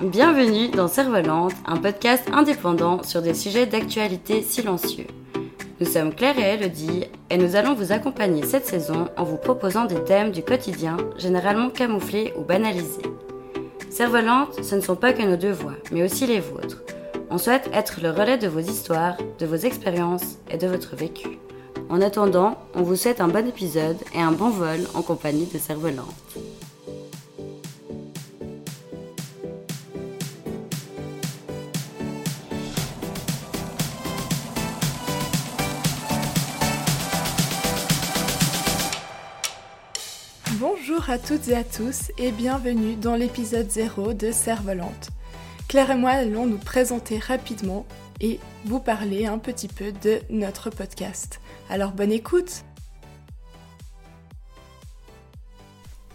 Bienvenue dans Cervelante, un podcast indépendant sur des sujets d'actualité silencieux. Nous sommes Claire et Elodie et nous allons vous accompagner cette saison en vous proposant des thèmes du quotidien, généralement camouflés ou banalisés. Cervelante, ce ne sont pas que nos deux voix, mais aussi les vôtres. On souhaite être le relais de vos histoires, de vos expériences et de votre vécu. En attendant, on vous souhaite un bon épisode et un bon vol en compagnie de Cervelante. Bonjour à toutes et à tous et bienvenue dans l'épisode 0 de Cervelante. Claire et moi allons nous présenter rapidement et vous parler un petit peu de notre podcast. Alors bonne écoute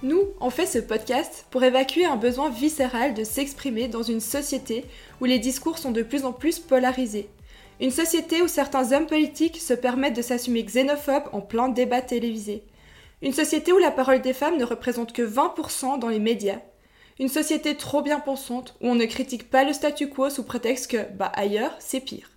Nous, on fait ce podcast pour évacuer un besoin viscéral de s'exprimer dans une société où les discours sont de plus en plus polarisés. Une société où certains hommes politiques se permettent de s'assumer xénophobes en plein débat télévisé. Une société où la parole des femmes ne représente que 20% dans les médias une société trop bien pensante où on ne critique pas le statu quo sous prétexte que, bah ailleurs, c'est pire.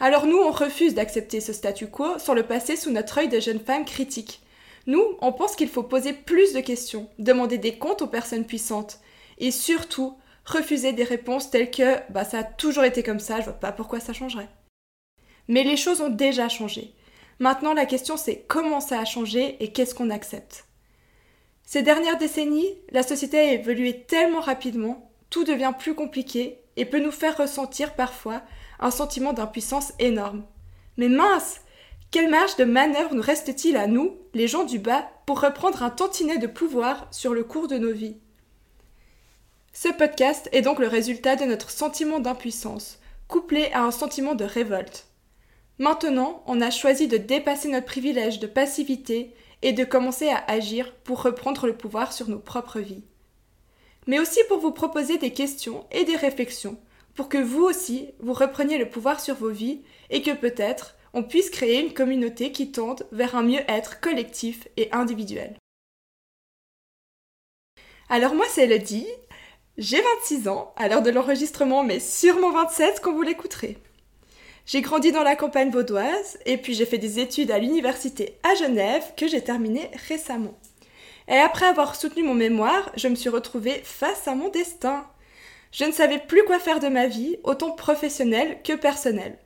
Alors nous, on refuse d'accepter ce statu quo sans le passer sous notre œil de jeune femme critique. Nous, on pense qu'il faut poser plus de questions, demander des comptes aux personnes puissantes, et surtout, refuser des réponses telles que bah ça a toujours été comme ça, je vois pas pourquoi ça changerait. Mais les choses ont déjà changé. Maintenant la question c'est comment ça a changé et qu'est-ce qu'on accepte? Ces dernières décennies, la société a évolué tellement rapidement, tout devient plus compliqué et peut nous faire ressentir parfois un sentiment d'impuissance énorme. Mais mince Quelle marge de manœuvre nous reste-t-il à nous, les gens du bas, pour reprendre un tantinet de pouvoir sur le cours de nos vies? Ce podcast est donc le résultat de notre sentiment d'impuissance, couplé à un sentiment de révolte. Maintenant, on a choisi de dépasser notre privilège de passivité et de commencer à agir pour reprendre le pouvoir sur nos propres vies. Mais aussi pour vous proposer des questions et des réflexions, pour que vous aussi, vous repreniez le pouvoir sur vos vies et que peut-être on puisse créer une communauté qui tende vers un mieux-être collectif et individuel. Alors moi c'est Elodie, j'ai 26 ans à l'heure de l'enregistrement mais sûrement 27 quand vous l'écouterez. J'ai grandi dans la campagne vaudoise et puis j'ai fait des études à l'université à Genève que j'ai terminé récemment. Et après avoir soutenu mon mémoire, je me suis retrouvée face à mon destin. Je ne savais plus quoi faire de ma vie, autant professionnelle que personnelle.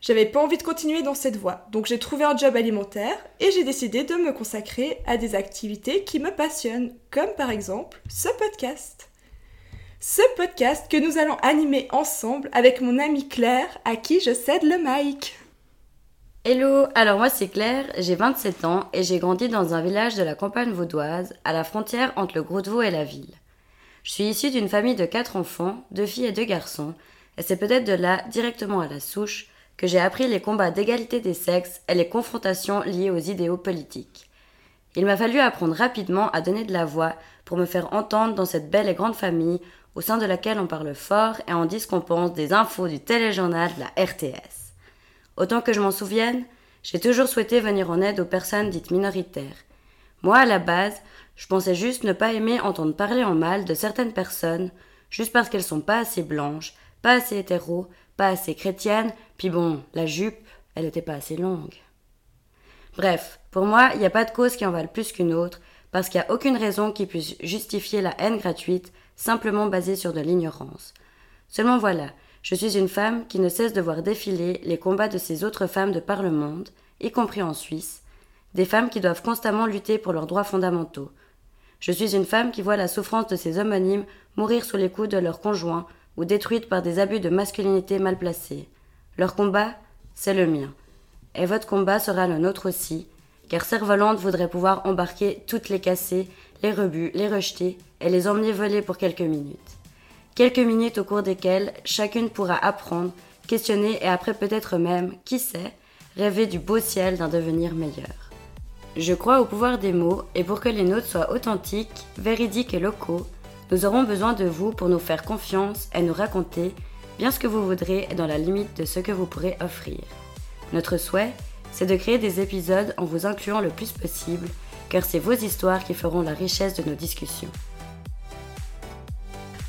J'avais pas envie de continuer dans cette voie, donc j'ai trouvé un job alimentaire et j'ai décidé de me consacrer à des activités qui me passionnent, comme par exemple ce podcast ce podcast que nous allons animer ensemble avec mon amie Claire à qui je cède le mic. Hello, alors moi c'est Claire, j'ai 27 ans et j'ai grandi dans un village de la campagne vaudoise, à la frontière entre le Gros de Vaud et la ville. Je suis issue d'une famille de quatre enfants, deux filles et deux garçons, et c'est peut-être de là, directement à la souche, que j'ai appris les combats d'égalité des sexes et les confrontations liées aux idéaux politiques. Il m'a fallu apprendre rapidement à donner de la voix pour me faire entendre dans cette belle et grande famille au sein de laquelle on parle fort et en dit ce qu'on pense des infos du téléjournal de la RTS. Autant que je m'en souvienne, j'ai toujours souhaité venir en aide aux personnes dites minoritaires. Moi, à la base, je pensais juste ne pas aimer entendre parler en mal de certaines personnes, juste parce qu'elles sont pas assez blanches, pas assez hétéros, pas assez chrétiennes, puis bon, la jupe, elle était pas assez longue. Bref, pour moi, il n'y a pas de cause qui en valent plus qu'une autre, parce qu'il n'y a aucune raison qui puisse justifier la haine gratuite simplement basée sur de l'ignorance. Seulement voilà, je suis une femme qui ne cesse de voir défiler les combats de ces autres femmes de par le monde, y compris en Suisse, des femmes qui doivent constamment lutter pour leurs droits fondamentaux. Je suis une femme qui voit la souffrance de ces homonymes mourir sous les coups de leurs conjoints ou détruite par des abus de masculinité mal placés. Leur combat, c'est le mien. Et votre combat sera le nôtre aussi, car Cerf-Volante voudrait pouvoir embarquer toutes les cassées, les rebuts, les rejeter et les emmener voler pour quelques minutes. Quelques minutes au cours desquelles chacune pourra apprendre, questionner et après peut-être même, qui sait, rêver du beau ciel d'un devenir meilleur. Je crois au pouvoir des mots et pour que les nôtres soient authentiques, véridiques et locaux, nous aurons besoin de vous pour nous faire confiance et nous raconter bien ce que vous voudrez et dans la limite de ce que vous pourrez offrir. Notre souhait c'est de créer des épisodes en vous incluant le plus possible, car c'est vos histoires qui feront la richesse de nos discussions.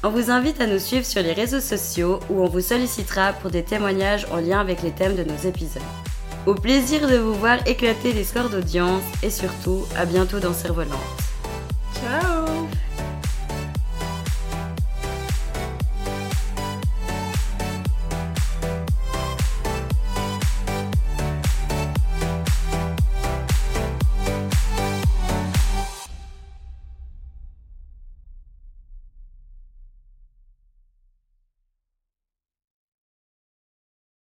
On vous invite à nous suivre sur les réseaux sociaux où on vous sollicitera pour des témoignages en lien avec les thèmes de nos épisodes. Au plaisir de vous voir éclater les scores d'audience et surtout à bientôt dans Cerf-Volante. Ciao